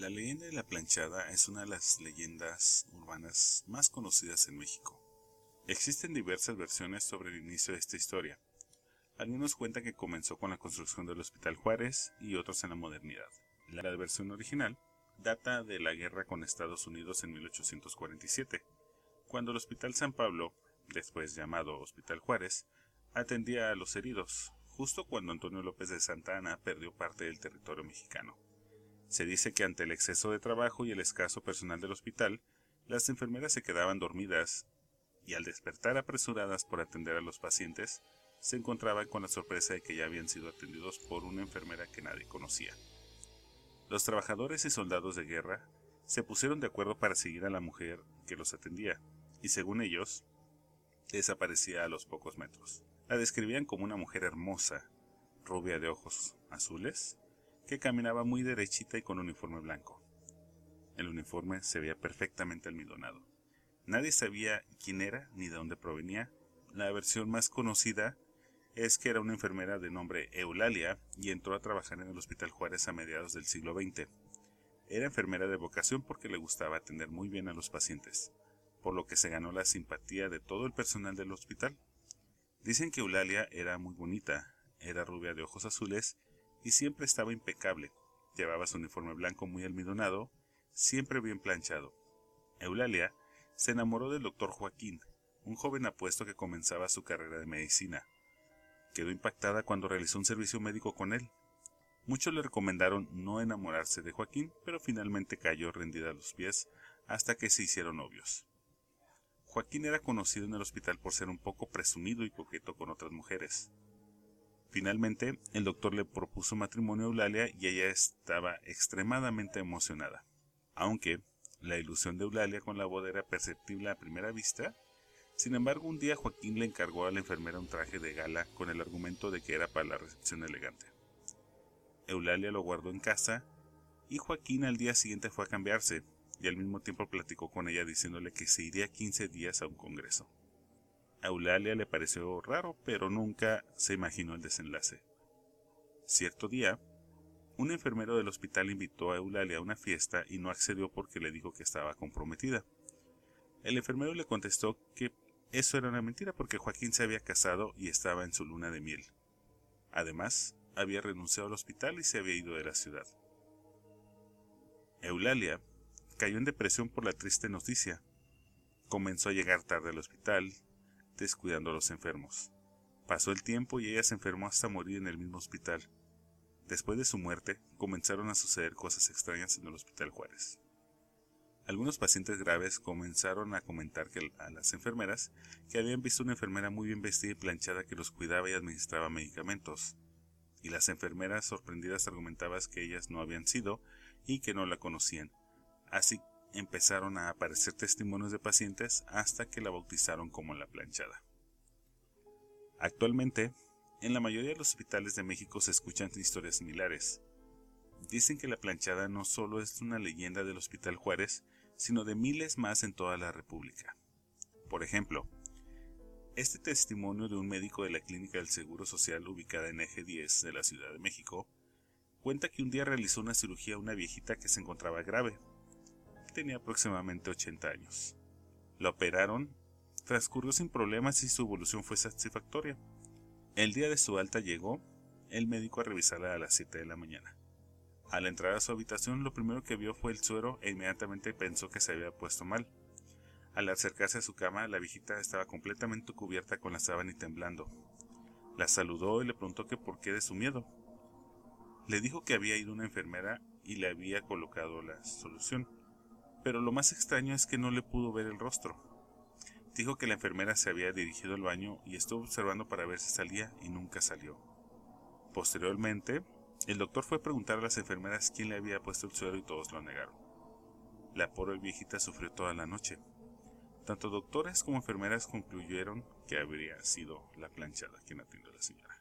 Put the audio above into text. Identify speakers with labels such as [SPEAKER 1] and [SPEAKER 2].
[SPEAKER 1] La leyenda de la planchada es una de las leyendas urbanas más conocidas en México. Existen diversas versiones sobre el inicio de esta historia. Algunos cuentan que comenzó con la construcción del Hospital Juárez y otros en la modernidad. La versión original data de la guerra con Estados Unidos en 1847, cuando el Hospital San Pablo, después llamado Hospital Juárez, atendía a los heridos, justo cuando Antonio López de Santa Ana perdió parte del territorio mexicano. Se dice que ante el exceso de trabajo y el escaso personal del hospital, las enfermeras se quedaban dormidas y al despertar apresuradas por atender a los pacientes, se encontraban con la sorpresa de que ya habían sido atendidos por una enfermera que nadie conocía. Los trabajadores y soldados de guerra se pusieron de acuerdo para seguir a la mujer que los atendía, y según ellos, desaparecía a los pocos metros. La describían como una mujer hermosa, rubia de ojos azules, que caminaba muy derechita y con uniforme blanco. El uniforme se veía perfectamente almidonado. Nadie sabía quién era ni de dónde provenía. La versión más conocida es que era una enfermera de nombre Eulalia y entró a trabajar en el Hospital Juárez a mediados del siglo XX. Era enfermera de vocación porque le gustaba atender muy bien a los pacientes, por lo que se ganó la simpatía de todo el personal del hospital. Dicen que Eulalia era muy bonita, era rubia de ojos azules y siempre estaba impecable. Llevaba su uniforme blanco muy almidonado, siempre bien planchado. Eulalia se enamoró del doctor Joaquín, un joven apuesto que comenzaba su carrera de medicina. Quedó impactada cuando realizó un servicio médico con él. Muchos le recomendaron no enamorarse de Joaquín, pero finalmente cayó rendida a los pies hasta que se hicieron novios. Joaquín era conocido en el hospital por ser un poco presumido y coqueto con otras mujeres. Finalmente, el doctor le propuso matrimonio a Eulalia y ella estaba extremadamente emocionada. Aunque la ilusión de Eulalia con la boda era perceptible a primera vista, sin embargo un día Joaquín le encargó a la enfermera un traje de gala con el argumento de que era para la recepción elegante. Eulalia lo guardó en casa y Joaquín al día siguiente fue a cambiarse y al mismo tiempo platicó con ella diciéndole que se iría 15 días a un congreso. Eulalia le pareció raro, pero nunca se imaginó el desenlace. Cierto día, un enfermero del hospital invitó a Eulalia a una fiesta y no accedió porque le dijo que estaba comprometida. El enfermero le contestó que eso era una mentira porque Joaquín se había casado y estaba en su luna de miel. Además, había renunciado al hospital y se había ido de la ciudad. Eulalia cayó en depresión por la triste noticia. Comenzó a llegar tarde al hospital, descuidando a los enfermos. Pasó el tiempo y ella se enfermó hasta morir en el mismo hospital. Después de su muerte, comenzaron a suceder cosas extrañas en el Hospital Juárez. Algunos pacientes graves comenzaron a comentar que a las enfermeras que habían visto una enfermera muy bien vestida y planchada que los cuidaba y administraba medicamentos. Y las enfermeras sorprendidas argumentaban que ellas no habían sido y que no la conocían. Así empezaron a aparecer testimonios de pacientes hasta que la bautizaron como la planchada. Actualmente, en la mayoría de los hospitales de México se escuchan historias similares. Dicen que la planchada no solo es una leyenda del Hospital Juárez, sino de miles más en toda la República. Por ejemplo, este testimonio de un médico de la Clínica del Seguro Social ubicada en Eje 10 de la Ciudad de México cuenta que un día realizó una cirugía a una viejita que se encontraba grave, tenía aproximadamente 80 años. La operaron, transcurrió sin problemas y su evolución fue satisfactoria. El día de su alta llegó el médico a revisarla a las 7 de la mañana. Al entrar a su habitación lo primero que vio fue el suero e inmediatamente pensó que se había puesto mal. Al acercarse a su cama, la viejita estaba completamente cubierta con la sábana y temblando. La saludó y le preguntó que por qué de su miedo. Le dijo que había ido una enfermera y le había colocado la solución pero lo más extraño es que no le pudo ver el rostro. Dijo que la enfermera se había dirigido al baño y estuvo observando para ver si salía y nunca salió. Posteriormente, el doctor fue a preguntar a las enfermeras quién le había puesto el suero y todos lo negaron. La pobre viejita sufrió toda la noche. Tanto doctores como enfermeras concluyeron que habría sido la planchada quien atendió a la señora.